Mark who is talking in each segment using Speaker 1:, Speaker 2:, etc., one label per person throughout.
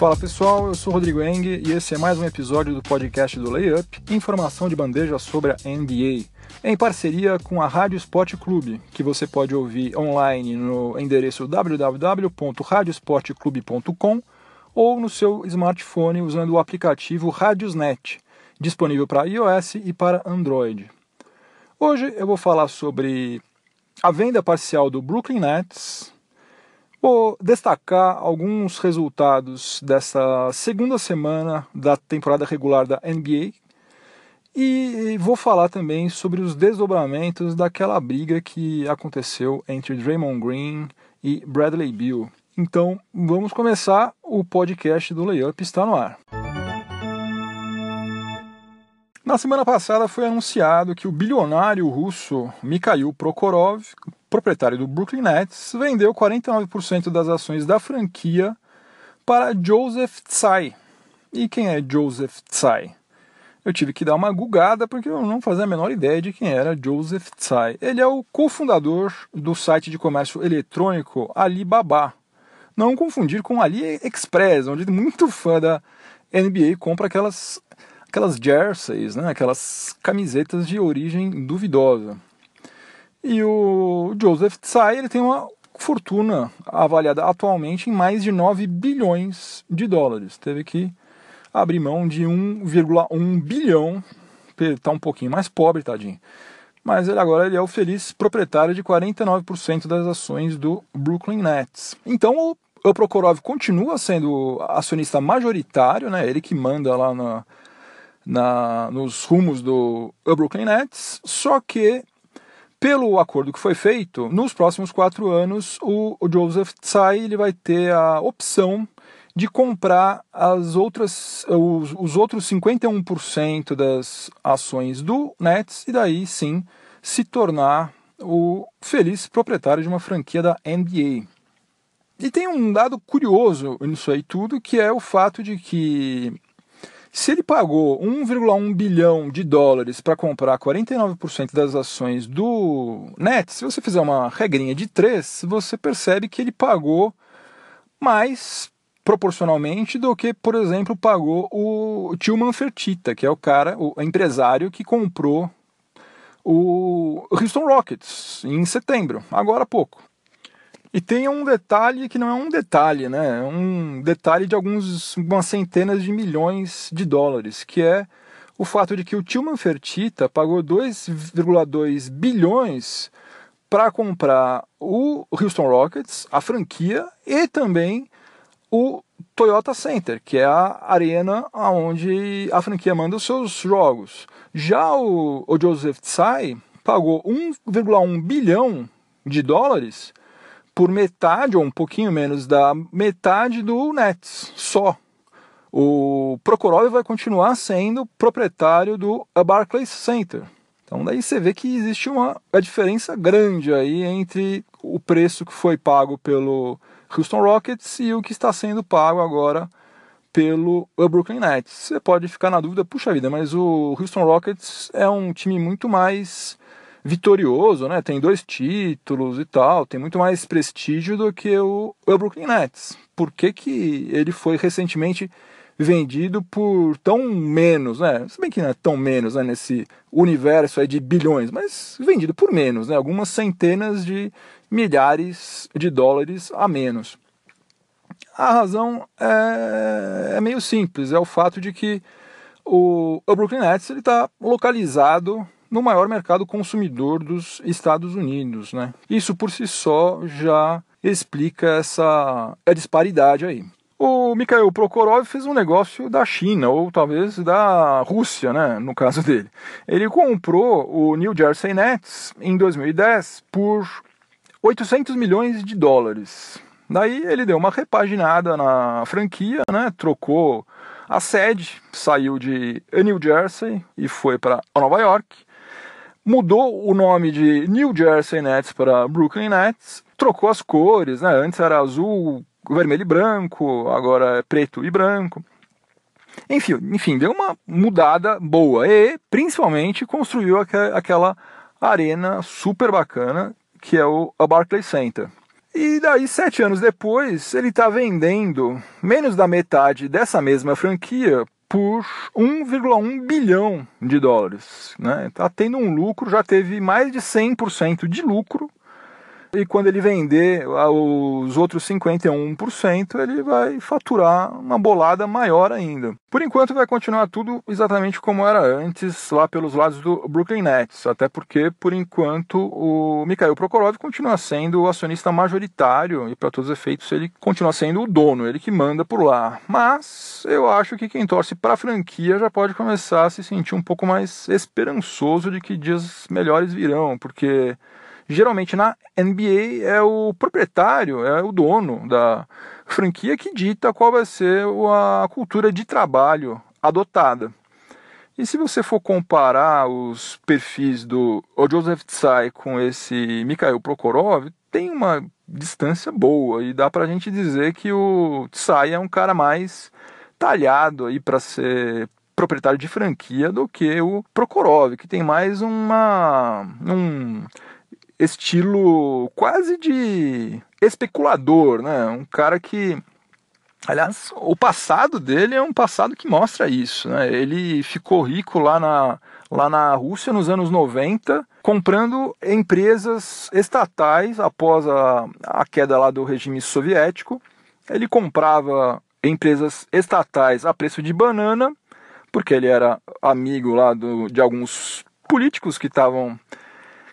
Speaker 1: Fala pessoal, eu sou Rodrigo Eng e esse é mais um episódio do podcast do Layup, informação de bandeja sobre a NBA, em parceria com a Rádio Sport Clube, que você pode ouvir online no endereço www.radiosportclube.com ou no seu smartphone usando o aplicativo Radiosnet, disponível para iOS e para Android. Hoje eu vou falar sobre a venda parcial do Brooklyn Nets, Vou destacar alguns resultados dessa segunda semana da temporada regular da NBA e vou falar também sobre os desdobramentos daquela briga que aconteceu entre Draymond Green e Bradley Beal. Então, vamos começar. O podcast do Layup está no ar. Na semana passada foi anunciado que o bilionário russo Mikhail Prokhorov, proprietário do Brooklyn Nets, vendeu 49% das ações da franquia para Joseph Tsai. E quem é Joseph Tsai? Eu tive que dar uma gugada porque eu não fazia a menor ideia de quem era Joseph Tsai. Ele é o cofundador do site de comércio eletrônico Alibaba. Não confundir com AliExpress, onde muito fã da NBA compra aquelas aquelas jerseys, né, aquelas camisetas de origem duvidosa. E o Joseph Tsai ele tem uma fortuna avaliada atualmente em mais de 9 bilhões de dólares. Teve que abrir mão de 1,1 bilhão, está um pouquinho mais pobre, tadinho. Mas ele agora ele é o feliz proprietário de 49% das ações do Brooklyn Nets. Então o, o Prokhorov continua sendo acionista majoritário, né? Ele que manda lá na, na, nos rumos do Brooklyn Nets, só que pelo acordo que foi feito, nos próximos quatro anos o, o Joseph Tsai ele vai ter a opção de comprar as outras, os, os outros 51% das ações do Nets e daí sim se tornar o feliz proprietário de uma franquia da NBA. E tem um dado curioso nisso aí tudo, que é o fato de que se ele pagou 1,1 bilhão de dólares para comprar 49% das ações do Nets, se você fizer uma regrinha de 3, você percebe que ele pagou mais proporcionalmente do que, por exemplo, pagou o Tilman Fertitta, que é o cara, o empresário que comprou o Houston Rockets em setembro, agora há pouco. E tem um detalhe que não é um detalhe, né? É um detalhe de alguns, algumas centenas de milhões de dólares, que é o fato de que o Tilman Fertitta pagou 2,2 bilhões para comprar o Houston Rockets, a franquia, e também o Toyota Center, que é a arena onde a franquia manda os seus jogos. Já o, o Joseph Tsai pagou 1,1 bilhão de dólares por metade ou um pouquinho menos da metade do Nets só. O Prokhorov vai continuar sendo proprietário do Barclays Center. Então daí você vê que existe uma, uma diferença grande aí entre o preço que foi pago pelo Houston Rockets e o que está sendo pago agora pelo Brooklyn Nets. Você pode ficar na dúvida, puxa vida, mas o Houston Rockets é um time muito mais vitorioso, né? Tem dois títulos e tal, tem muito mais prestígio do que o, o Brooklyn Nets. Por que, que ele foi recentemente vendido por tão menos, né? Se bem que não é tão menos né, nesse universo aí de bilhões, mas vendido por menos, né? Algumas centenas de milhares de dólares a menos. A razão é, é meio simples, é o fato de que o, o Brooklyn Nets está localizado no maior mercado consumidor dos Estados Unidos. Né? Isso por si só já explica essa disparidade aí. O Mikhail Prokhorov fez um negócio da China, ou talvez da Rússia, né, no caso dele. Ele comprou o New Jersey Nets em 2010 por 800 milhões de dólares. Daí ele deu uma repaginada na franquia, né, trocou a sede, saiu de New Jersey e foi para Nova York mudou o nome de New Jersey Nets para Brooklyn Nets, trocou as cores, né? Antes era azul, vermelho e branco, agora é preto e branco. Enfim, enfim, deu uma mudada boa e principalmente construiu aquela arena super bacana que é o Barclays Center. E daí, sete anos depois, ele está vendendo menos da metade dessa mesma franquia por 1,1 bilhão de dólares. Está né? tendo um lucro, já teve mais de 100% de lucro e quando ele vender os outros 51%, ele vai faturar uma bolada maior ainda. Por enquanto vai continuar tudo exatamente como era antes, lá pelos lados do Brooklyn Nets, até porque por enquanto o Mikhail Prokhorov continua sendo o acionista majoritário e para todos os efeitos ele continua sendo o dono, ele que manda por lá. Mas eu acho que quem torce para a franquia já pode começar a se sentir um pouco mais esperançoso de que dias melhores virão, porque geralmente na NBA é o proprietário, é o dono da franquia que dita qual vai ser a cultura de trabalho adotada. E se você for comparar os perfis do Joseph Tsai com esse Mikhail Prokhorov, tem uma distância boa e dá para a gente dizer que o Tsai é um cara mais talhado aí para ser proprietário de franquia do que o Prokhorov, que tem mais uma um estilo quase de especulador, né? Um cara que Aliás, o passado dele é um passado que mostra isso. Né? Ele ficou rico lá na, lá na Rússia nos anos 90, comprando empresas estatais após a, a queda lá do regime soviético. Ele comprava empresas estatais a preço de banana, porque ele era amigo lá do, de alguns políticos que estavam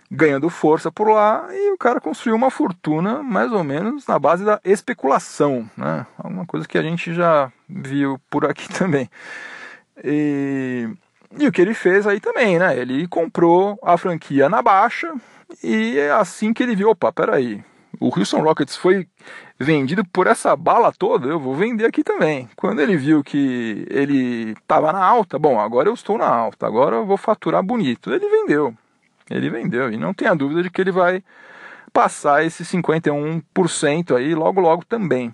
Speaker 1: ganhando força por lá e o cara construiu uma fortuna mais ou menos na base da especulação, né? Alguma coisa que a gente já viu por aqui também. E, e o que ele fez aí também, né? Ele comprou a franquia na baixa e é assim que ele viu, opa, peraí, o Houston Rockets foi vendido por essa bala toda, eu vou vender aqui também. Quando ele viu que ele estava na alta, bom, agora eu estou na alta, agora eu vou faturar bonito. Ele vendeu. Ele vendeu e não tenha dúvida de que ele vai passar esse 51% aí logo logo também.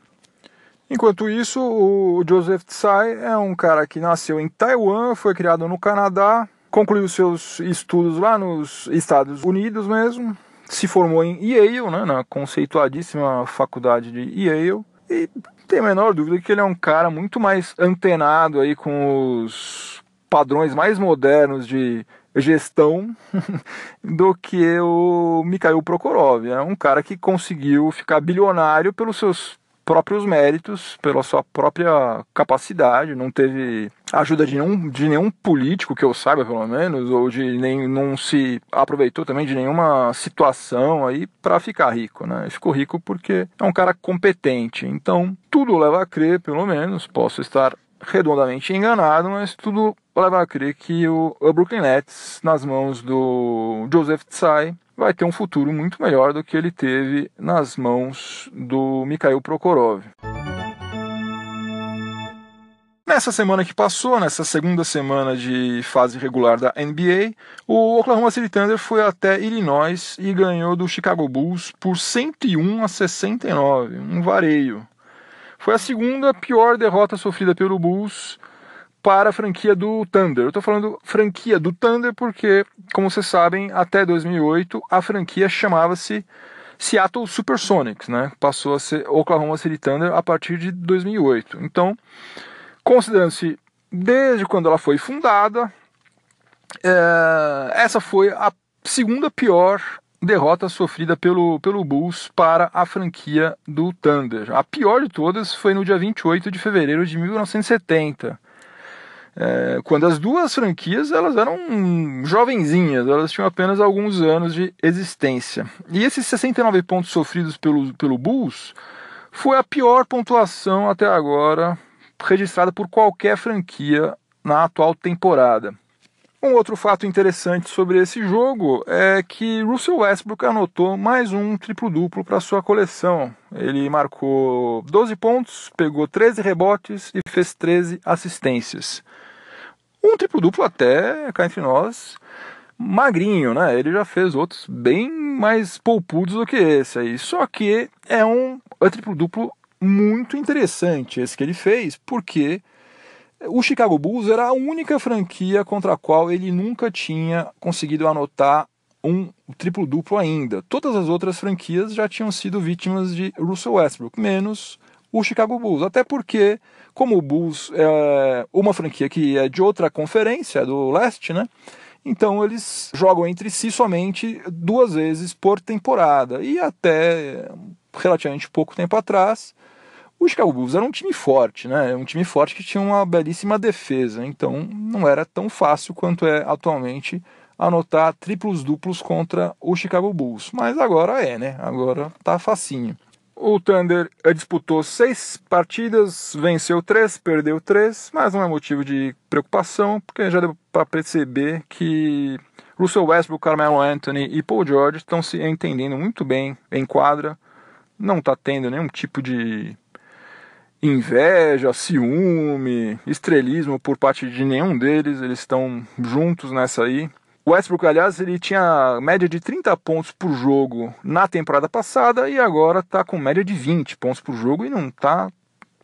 Speaker 1: Enquanto isso, o Joseph Tsai é um cara que nasceu em Taiwan, foi criado no Canadá, concluiu seus estudos lá nos Estados Unidos mesmo, se formou em Yale, né, na conceituadíssima faculdade de Yale, e tem a menor dúvida que ele é um cara muito mais antenado aí com os padrões mais modernos de gestão do que o Mikhail Prokhorov. É um cara que conseguiu ficar bilionário pelos seus próprios méritos, pela sua própria capacidade, não teve ajuda de nenhum, de nenhum político que eu saiba, pelo menos, ou de nem não se aproveitou também de nenhuma situação aí para ficar rico, né? Ficou rico porque é um cara competente. Então, tudo leva a crer, pelo menos, posso estar redondamente enganado, mas tudo leva a crer que o, Brooklyn Nets, nas mãos do Joseph Tsai, vai ter um futuro muito melhor do que ele teve nas mãos do Mikhail Prokhorov. Nessa semana que passou, nessa segunda semana de fase regular da NBA, o Oklahoma City Thunder foi até Illinois e ganhou do Chicago Bulls por 101 a 69, um vareio. Foi a segunda pior derrota sofrida pelo Bulls para a franquia do Thunder. Eu estou falando franquia do Thunder porque, como vocês sabem, até 2008 a franquia chamava-se Seattle Supersonics, né? Passou a ser Oklahoma City Thunder a partir de 2008. Então, considerando-se desde quando ela foi fundada, é, essa foi a segunda pior derrota sofrida pelo, pelo Bulls para a franquia do Thunder. A pior de todas foi no dia 28 de fevereiro de 1970, é, quando as duas franquias elas eram jovenzinhas, elas tinham apenas alguns anos de existência. E esses 69 pontos sofridos pelo, pelo Bulls foi a pior pontuação até agora registrada por qualquer franquia na atual temporada. Um outro fato interessante sobre esse jogo é que Russell Westbrook anotou mais um triplo-duplo para sua coleção. Ele marcou 12 pontos, pegou 13 rebotes e fez 13 assistências. Um triplo-duplo até, cá entre nós, magrinho, né? Ele já fez outros bem mais poupudos do que esse aí. Só que é um, um triplo-duplo muito interessante esse que ele fez, porque o Chicago Bulls era a única franquia contra a qual ele nunca tinha conseguido anotar um triplo-duplo ainda. Todas as outras franquias já tinham sido vítimas de Russell Westbrook, menos o Chicago Bulls. Até porque, como o Bulls é uma franquia que é de outra conferência, do leste, né? Então eles jogam entre si somente duas vezes por temporada. E até relativamente pouco tempo atrás, o Chicago Bulls era um time forte, né? Um time forte que tinha uma belíssima defesa. Então não era tão fácil quanto é atualmente anotar triplos duplos contra o Chicago Bulls. Mas agora é, né? Agora tá facinho. O Thunder disputou seis partidas, venceu três, perdeu três, mas não é motivo de preocupação, porque já deu para perceber que Russell Westbrook, Carmelo Anthony e Paul George estão se entendendo muito bem em quadra, não está tendo nenhum tipo de inveja, ciúme, estrelismo por parte de nenhum deles, eles estão juntos nessa aí. O Westbrook, aliás, ele tinha média de 30 pontos por jogo na temporada passada e agora está com média de 20 pontos por jogo e não está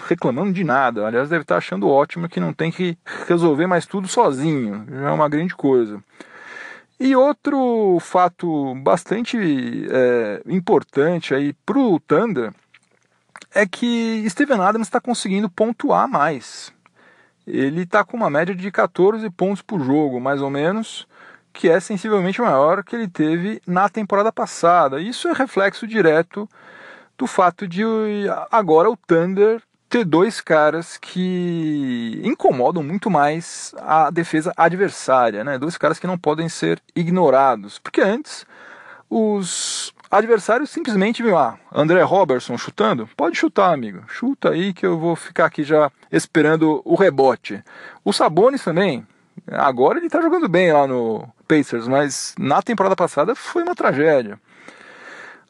Speaker 1: reclamando de nada. Aliás, deve estar tá achando ótimo que não tem que resolver mais tudo sozinho. Já é uma grande coisa. E outro fato bastante é, importante aí para o Thunder é que Steven Adams está conseguindo pontuar mais. Ele está com uma média de 14 pontos por jogo, mais ou menos que é sensivelmente maior que ele teve na temporada passada. Isso é reflexo direto do fato de agora o Thunder ter dois caras que incomodam muito mais a defesa adversária, né? Dois caras que não podem ser ignorados, porque antes os adversários simplesmente viam, ah, André Robertson chutando, pode chutar, amigo, chuta aí que eu vou ficar aqui já esperando o rebote. O Sabonis também, agora ele tá jogando bem lá no Pacers, mas na temporada passada foi uma tragédia.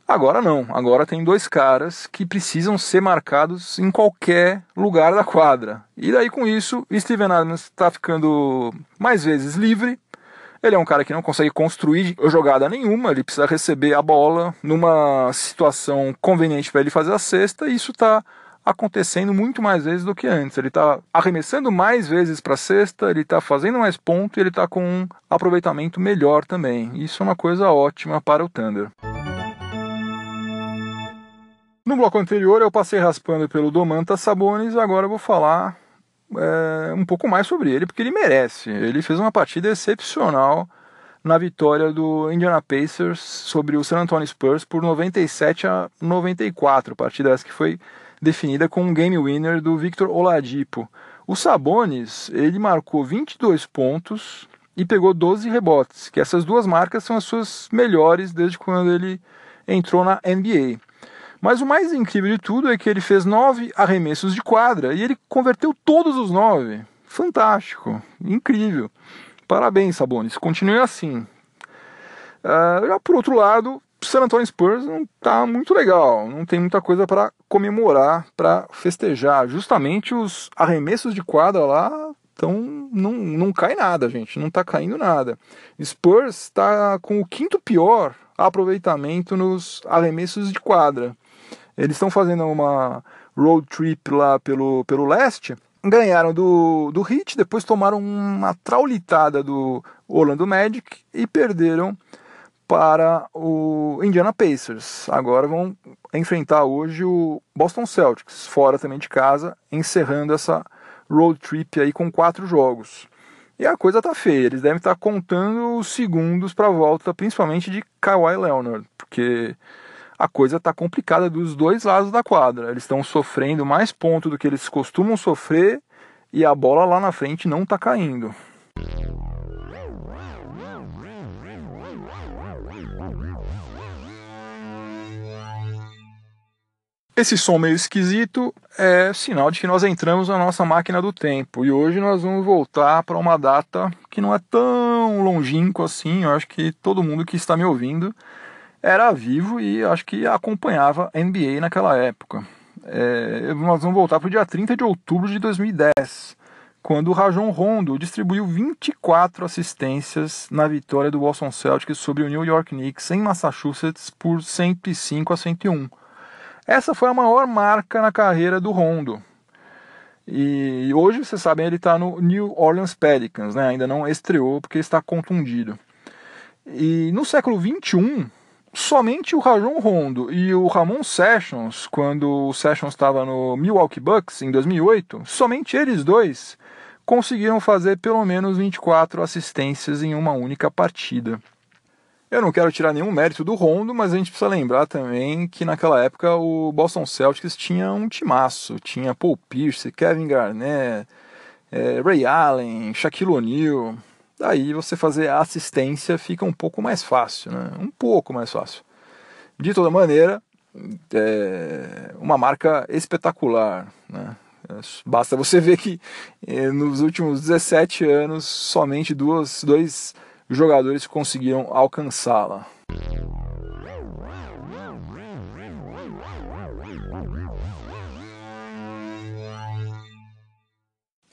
Speaker 1: Agora não, agora tem dois caras que precisam ser marcados em qualquer lugar da quadra. E daí com isso, Steven Adams está ficando mais vezes livre. Ele é um cara que não consegue construir jogada nenhuma, ele precisa receber a bola numa situação conveniente para ele fazer a cesta, e isso está acontecendo muito mais vezes do que antes. Ele está arremessando mais vezes para a cesta, ele está fazendo mais ponto e ele está com um aproveitamento melhor também. Isso é uma coisa ótima para o Thunder. No bloco anterior eu passei raspando pelo Domantas Sabonis, agora eu vou falar é, um pouco mais sobre ele, porque ele merece. Ele fez uma partida excepcional na vitória do Indiana Pacers sobre o San Antonio Spurs por 97 a 94, partida essa que foi definida com um game winner do Victor Oladipo. O Sabonis, ele marcou 22 pontos e pegou 12 rebotes, que essas duas marcas são as suas melhores desde quando ele entrou na NBA. Mas o mais incrível de tudo é que ele fez nove arremessos de quadra e ele converteu todos os nove. Fantástico, incrível. Parabéns, Sabonis. Continue assim. Uh, por outro lado, San Antonio Spurs não está muito legal, não tem muita coisa para comemorar, para festejar. Justamente os arremessos de quadra lá então não, não cai nada, gente, não está caindo nada. Spurs está com o quinto pior aproveitamento nos arremessos de quadra. Eles estão fazendo uma road trip lá pelo, pelo leste, ganharam do, do Heat, depois tomaram uma traulitada do Orlando Magic e perderam para o Indiana Pacers. Agora vão enfrentar hoje o Boston Celtics, fora também de casa, encerrando essa road trip aí com quatro jogos. E a coisa tá feia, eles devem estar contando os segundos para a volta, principalmente de Kawhi Leonard, porque a coisa tá complicada dos dois lados da quadra. Eles estão sofrendo mais pontos do que eles costumam sofrer e a bola lá na frente não tá caindo. Esse som meio esquisito é sinal de que nós entramos na nossa máquina do tempo e hoje nós vamos voltar para uma data que não é tão longínqua assim. Eu acho que todo mundo que está me ouvindo era vivo e acho que acompanhava NBA naquela época. É, nós vamos voltar para o dia 30 de outubro de 2010, quando o Rajon Rondo distribuiu 24 assistências na vitória do Boston Celtics sobre o New York Knicks em Massachusetts por 105 a 101. Essa foi a maior marca na carreira do Rondo. E hoje, vocês sabem, ele está no New Orleans Pelicans, né? ainda não estreou porque está contundido. E no século XXI, somente o Rajon Rondo e o Ramon Sessions, quando o Sessions estava no Milwaukee Bucks em 2008, somente eles dois conseguiram fazer pelo menos 24 assistências em uma única partida. Eu não quero tirar nenhum mérito do Rondo, mas a gente precisa lembrar também que naquela época o Boston Celtics tinha um timaço, tinha Paul Pierce, Kevin Garnett, é, Ray Allen, Shaquille O'Neal. Daí você fazer a assistência fica um pouco mais fácil, né? Um pouco mais fácil. De toda maneira, é uma marca espetacular, né? Basta você ver que eh, nos últimos 17 anos somente duas, dois jogadores conseguiram alcançá-la.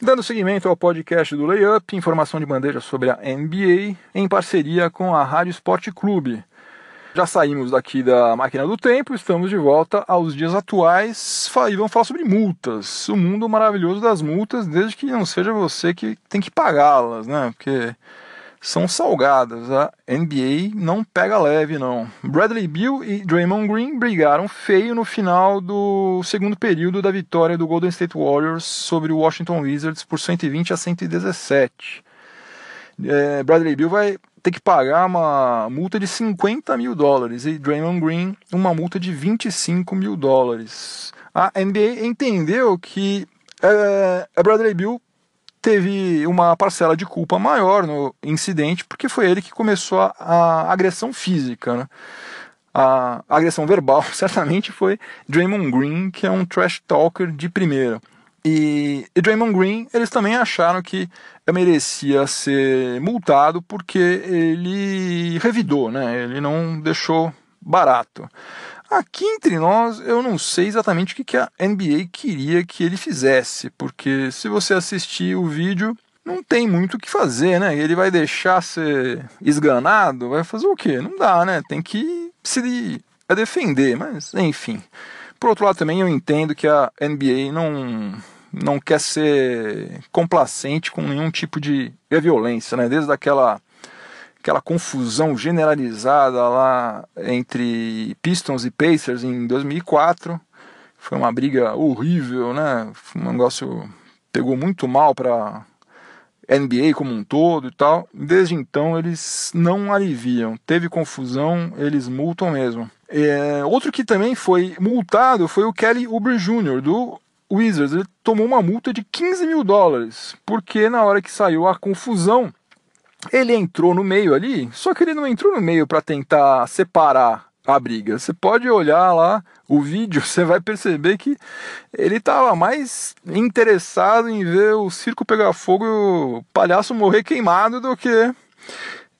Speaker 1: Dando seguimento ao podcast do Layup, informação de bandeja sobre a NBA, em parceria com a Rádio Esporte Clube. Já saímos daqui da máquina do tempo, estamos de volta aos dias atuais e vamos falar sobre multas. O mundo maravilhoso das multas, desde que não seja você que tem que pagá-las, né? Porque são salgadas. A NBA não pega leve, não. Bradley Beal e Draymond Green brigaram feio no final do segundo período da vitória do Golden State Warriors sobre o Washington Wizards por 120 a 117. É, Bradley Beal vai ter que pagar uma multa de 50 mil dólares e Draymond Green uma multa de 25 mil dólares. A NBA entendeu que é, a Bradley Beal teve uma parcela de culpa maior no incidente, porque foi ele que começou a, a agressão física. Né? A, agressão verbal certamente foi Draymond Green, que é um trash talker de primeira. E, e Draymond Green, eles também acharam que merecia ser multado porque ele revidou, né? Ele não deixou barato. Aqui entre nós, eu não sei exatamente o que a NBA queria que ele fizesse, porque se você assistir o vídeo, não tem muito o que fazer, né? Ele vai deixar ser esganado, vai fazer o quê? Não dá, né? Tem que se defender, mas enfim. Por outro lado, também eu entendo que a NBA não, não quer ser complacente com nenhum tipo de violência, né? Desde aquela aquela confusão generalizada lá entre Pistons e Pacers em 2004. Foi uma briga horrível, né? Um negócio pegou muito mal para NBA como um todo e tal. Desde então eles não aliviam. Teve confusão, eles multam mesmo. É, outro que também foi multado foi o Kelly Oubre Jr., do Wizards. Ele tomou uma multa de 15 mil dólares, porque na hora que saiu a confusão, ele entrou no meio ali, só que ele não entrou no meio para tentar separar a briga. Você pode olhar lá o vídeo, você vai perceber que ele estava mais interessado em ver o circo pegar fogo o palhaço morrer queimado do que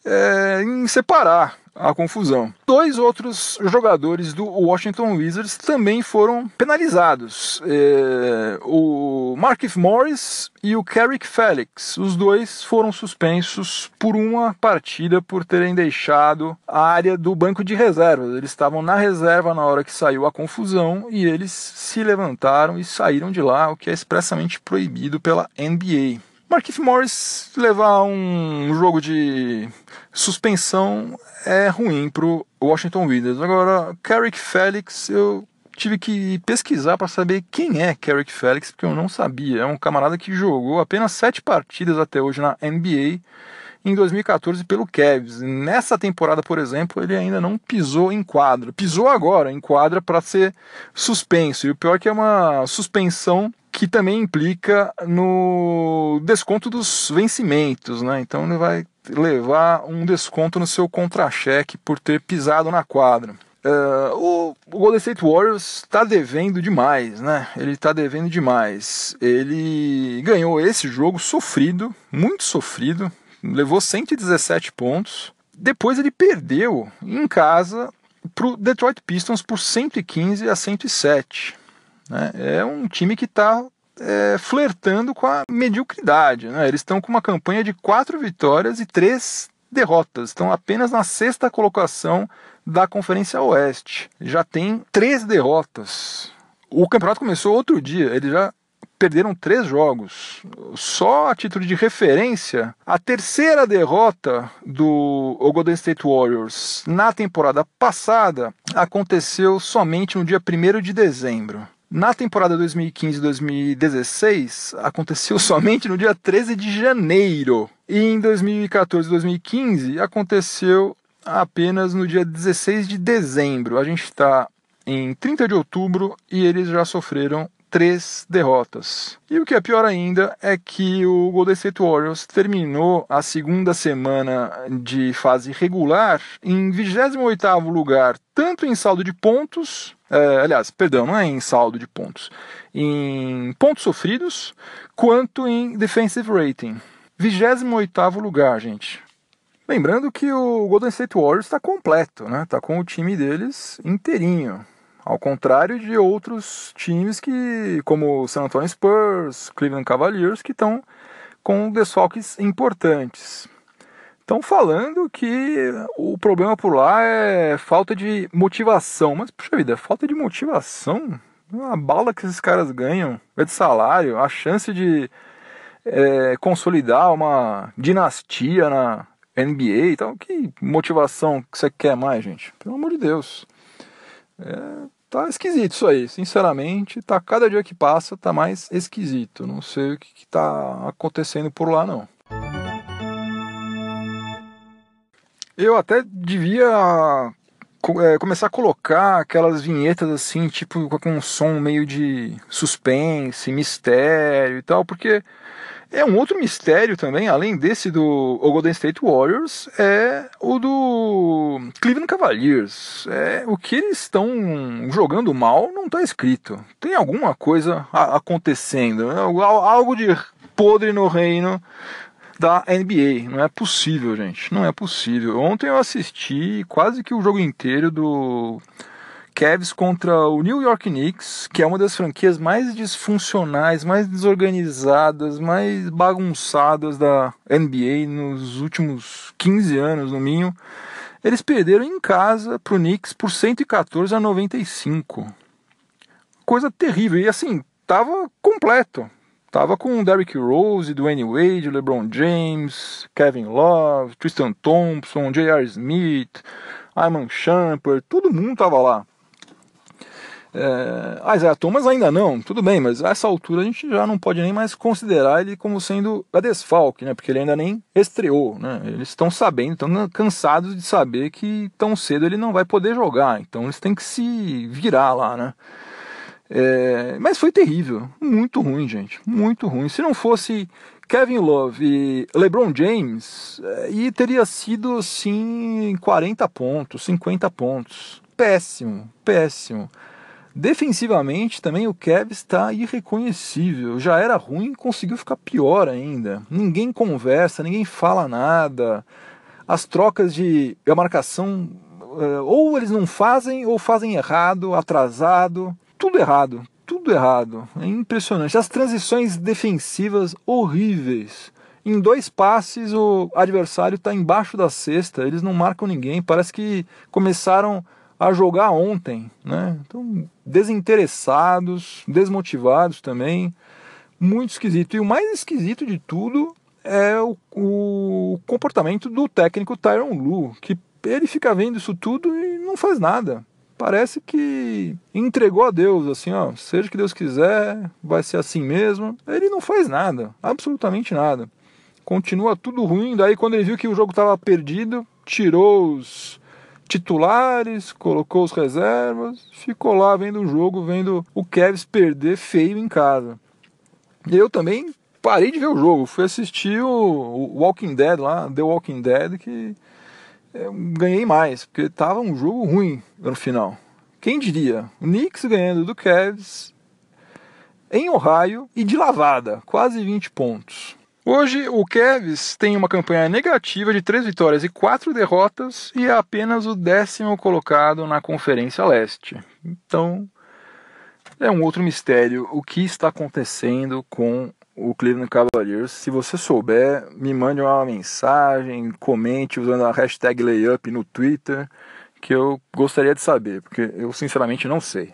Speaker 1: é, em separar a confusão. Dois outros jogadores do Washington Wizards também foram penalizados: é, o Markif Morris e o Carrick Felix. Os dois foram suspensos por uma partida por terem deixado a área do banco de reservas. Eles estavam na reserva na hora que saiu a confusão e eles se levantaram e saíram de lá, o que é expressamente proibido pela NBA. Marquise Morris levar um jogo de suspensão é ruim para o Washington Wizards. Agora, Carrick Felix, eu tive que pesquisar para saber quem é Carrick Felix, porque eu não sabia. É um camarada que jogou apenas sete partidas até hoje na NBA em 2014 pelo Cavs. Nessa temporada, por exemplo, ele ainda não pisou em quadra. Pisou agora em quadra para ser suspenso. E o pior é que é uma suspensão que também implica no desconto dos vencimentos, né? Então ele vai levar um desconto no seu contra-cheque por ter pisado na quadra. Uh, o, Golden State Warriors está devendo demais, né? Ele está devendo demais. Ele ganhou esse jogo sofrido, muito sofrido, levou 117 pontos. Depois ele perdeu em casa para o Detroit Pistons por 115 a 107. Né? É um time que está é, flertando com a mediocridade. Né? Eles estão com uma campanha de quatro vitórias e três derrotas. Estão apenas na sexta colocação da Conferência Oeste. Já tem três derrotas. O campeonato começou outro dia. Eles já perderam três jogos. Só a título de referência, a terceira derrota do Golden State Warriors na temporada passada aconteceu somente no dia 1 de dezembro. Na temporada 2015-2016, aconteceu somente no dia 13 de janeiro. E em 2014-2015, aconteceu apenas no dia 16 de dezembro. A gente está em 30 de outubro e eles já sofreram três derrotas. E o que é pior ainda é que o Golden State Warriors terminou a segunda semana de fase regular em 28º lugar, tanto em saldo de pontos, é, aliás, perdão, não é em saldo de pontos, em pontos sofridos, quanto em defensive rating. 28º lugar, gente. Lembrando que o Golden State Warriors está completo, né? Está com o time deles inteirinho. Ao contrário de outros times que, como o San Antonio Spurs, Cleveland Cavaliers, que estão com desfalques importantes. Estão falando que o problema por lá é falta de motivação. Mas, puxa vida, falta de motivação? A bala que esses caras ganham, é de salário, a chance de é, consolidar uma dinastia na NBA e tal. Que motivação que você quer mais, gente? Pelo amor de Deus. É, tá esquisito isso aí, sinceramente, tá cada dia que passa tá mais esquisito. Não sei o que, que tá acontecendo por lá não. Eu até devia é, começar a colocar aquelas vinhetas assim, tipo com um som meio de suspense, mistério e tal, porque é um outro mistério também, além desse do Golden State Warriors, é o do Cleveland Cavaliers. É, o que eles estão jogando mal não está escrito. Tem alguma coisa acontecendo, né? algo de podre no reino da NBA. Não é possível, gente. Não é possível. Ontem eu assisti quase que o jogo inteiro do Cavs contra o New York Knicks, que é uma das franquias mais disfuncionais, mais desorganizadas, mais bagunçadas da NBA nos últimos 15 anos, no mínimo. Eles perderam em casa para o Knicks por 114 a 95. Coisa terrível. E assim, tava completo. Tava com Derrick Rose, Dwayne Wade, LeBron James, Kevin Love, Tristan Thompson, J.R. Smith, Iman Shumpert, todo mundo tava lá. É, ah, Isaiah Thomas ainda não, tudo bem, mas a essa altura a gente já não pode nem mais considerar ele como sendo a desfalque, né? Porque ele ainda nem estreou, né? Eles estão sabendo, estão cansados de saber que tão cedo ele não vai poder jogar, então eles têm que se virar lá, né? É, mas foi terrível, muito ruim, gente, muito ruim. Se não fosse Kevin Love e LeBron James, é, e teria sido assim 40 pontos, 50 pontos. Péssimo, péssimo. Defensivamente também o Kevs está irreconhecível. Já era ruim, conseguiu ficar pior ainda. Ninguém conversa, ninguém fala nada. As trocas de a marcação eh, ou eles não fazem ou fazem errado, atrasado, tudo errado, tudo errado. É impressionante. As transições defensivas horríveis. Em dois passes o adversário está embaixo da cesta, eles não marcam ninguém. Parece que começaram a jogar ontem, né? Então, desinteressados, desmotivados também, muito esquisito. E o mais esquisito de tudo é o, o comportamento do técnico Tyron Lu, que ele fica vendo isso tudo e não faz nada. Parece que entregou a Deus, assim, ó, seja o que Deus quiser, vai ser assim mesmo. Ele não faz nada, absolutamente nada. Continua tudo ruim, daí quando ele viu que o jogo estava perdido, tirou os titulares, colocou os reservas, ficou lá vendo o jogo, vendo o Kevs perder feio em casa. E eu também parei de ver o jogo, fui assistir o Walking Dead lá, The Walking Dead, que ganhei mais, porque tava um jogo ruim no final. Quem diria? O Knicks ganhando do Cavs em Ohio e de lavada, quase 20 pontos. Hoje, o Cavs tem uma campanha negativa de 3 vitórias e 4 derrotas e é apenas o décimo colocado na Conferência Leste. Então, é um outro mistério o que está acontecendo com o Cleveland Cavaliers. Se você souber, me mande uma mensagem, comente usando a hashtag layup no Twitter, que eu gostaria de saber, porque eu sinceramente não sei.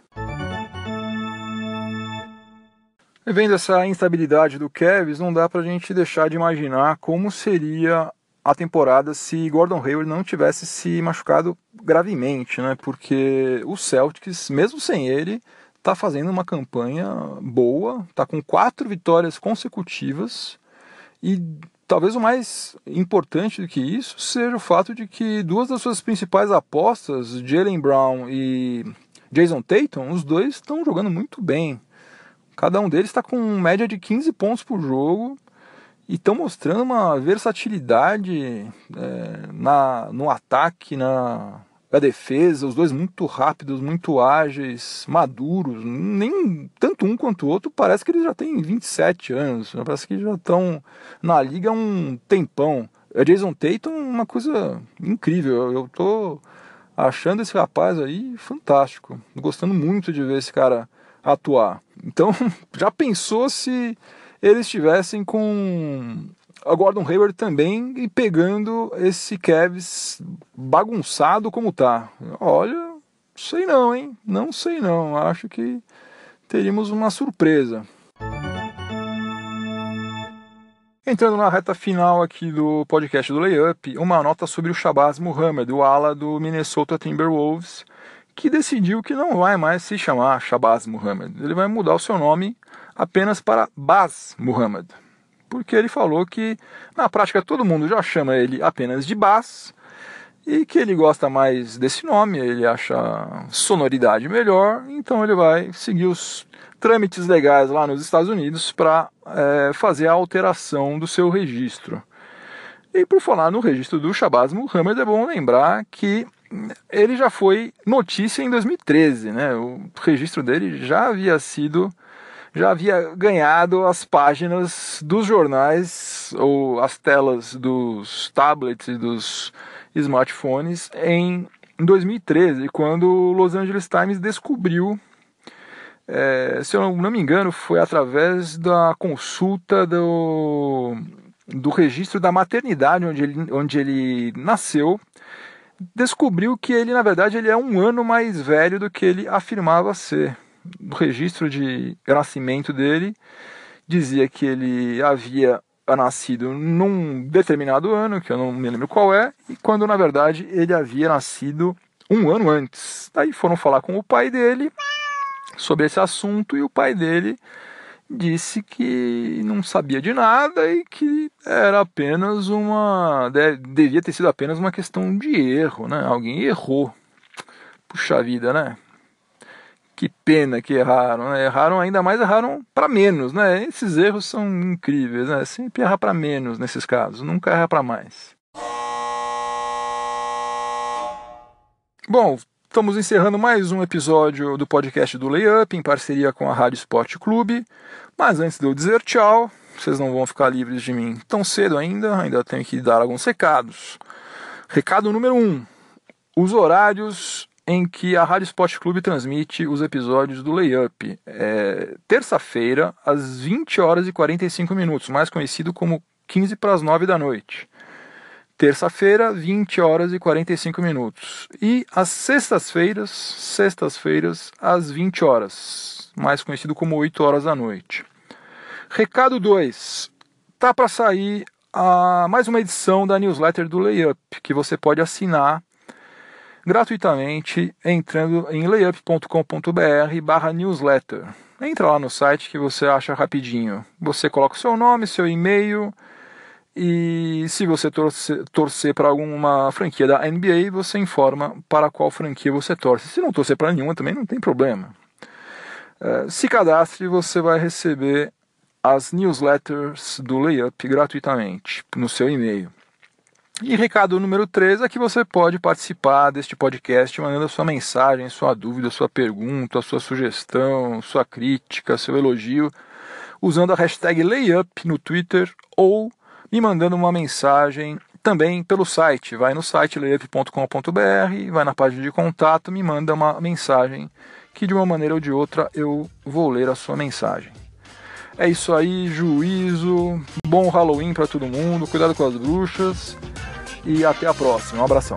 Speaker 1: Vendo essa instabilidade do Cavs, não dá pra gente deixar de imaginar como seria a temporada se Gordon Hayward não tivesse se machucado gravemente, né? Porque o Celtics, mesmo sem ele, tá fazendo uma campanha boa, tá com quatro vitórias consecutivas e talvez o mais importante do que isso seja o fato de que duas das suas principais apostas, Jalen Brown e Jason Tatum, os dois estão jogando muito bem. Cada um deles está com média de 15 pontos por jogo e estão mostrando uma versatilidade é, na, no ataque, na, na defesa, os dois muito rápidos, muito ágeis, maduros. Nem tanto um quanto o outro parece que eles já têm 27 anos, parece que já estão na liga há um tempão. A Jason Tatum, uma coisa incrível. Eu tô achando esse rapaz aí fantástico, gostando muito de ver esse cara atuar. Então, já pensou se eles estivessem com a Gordon Hayward também e pegando esse Cavs bagunçado como tá? Olha, sei não, hein? Não sei não. Acho que teríamos uma surpresa. Entrando na reta final aqui do podcast do Layup, uma nota sobre o Shabazz Muhammad, o ala do Minnesota Timberwolves, que decidiu que não vai mais se chamar Shabazz Muhammad. Ele vai mudar o seu nome apenas para Baz Muhammad. Porque ele falou que na prática todo mundo já chama ele apenas de Baz e que ele gosta mais desse nome, ele acha sonoridade melhor, então ele vai seguir os trâmites legais lá nos Estados Unidos para é, fazer a alteração do seu registro. E por falar no registro do Shabazz Muhammad, é bom lembrar que ele já foi notícia em 2013, né? O registro dele já havia sido já havia ganhado as páginas dos jornais ou as telas dos tablets e dos smartphones em 2013, quando o Los Angeles Times descobriu, é, se eu não me engano, foi através da consulta do, do registro da maternidade onde ele, onde ele nasceu, descobriu que ele, na verdade, ele é um ano mais velho do que ele afirmava ser. No registro de nascimento dele, dizia que ele havia nascido num determinado ano, que eu não me lembro qual é, e quando na verdade ele havia nascido um ano antes. Daí foram falar com o pai dele sobre esse assunto e o pai dele disse que não sabia de nada e que era apenas uma. devia ter sido apenas uma questão de erro, né? Alguém errou. Puxa vida, né? Que pena que erraram, né? Erraram ainda mais, erraram para menos, né? Esses erros são incríveis, né? Sempre errar para menos nesses casos, nunca errar para mais. Bom, estamos encerrando mais um episódio do podcast do Layup em parceria com a Rádio Esporte Clube. Mas antes de eu dizer tchau, vocês não vão ficar livres de mim tão cedo ainda, ainda tenho que dar alguns recados. Recado número 1: um, os horários em que a Rádio Esporte Clube transmite os episódios do Layup. É, Terça-feira, às 20 horas e 45 minutos, mais conhecido como 15 para as 9 da noite. Terça-feira, 20 horas e 45 minutos. E às sextas-feiras, sextas-feiras, às 20 horas, mais conhecido como 8 horas da noite. Recado 2. Tá para sair a mais uma edição da newsletter do Layup, que você pode assinar gratuitamente entrando em layup.com.br barra newsletter. Entra lá no site que você acha rapidinho. Você coloca o seu nome, seu e-mail e se você torcer, torcer para alguma franquia da NBA, você informa para qual franquia você torce. Se não torcer para nenhuma também não tem problema. Uh, se cadastre, você vai receber as newsletters do Layup gratuitamente no seu e-mail. E recado número 3 é que você pode participar deste podcast mandando a sua mensagem, sua dúvida, sua pergunta, sua sugestão, sua crítica, seu elogio, usando a hashtag Layup no Twitter ou me mandando uma mensagem também pelo site. Vai no site layup.com.br, vai na página de contato, me manda uma mensagem que de uma maneira ou de outra eu vou ler a sua mensagem. É isso aí, juízo, bom Halloween para todo mundo, cuidado com as bruxas e até a próxima. Um abração.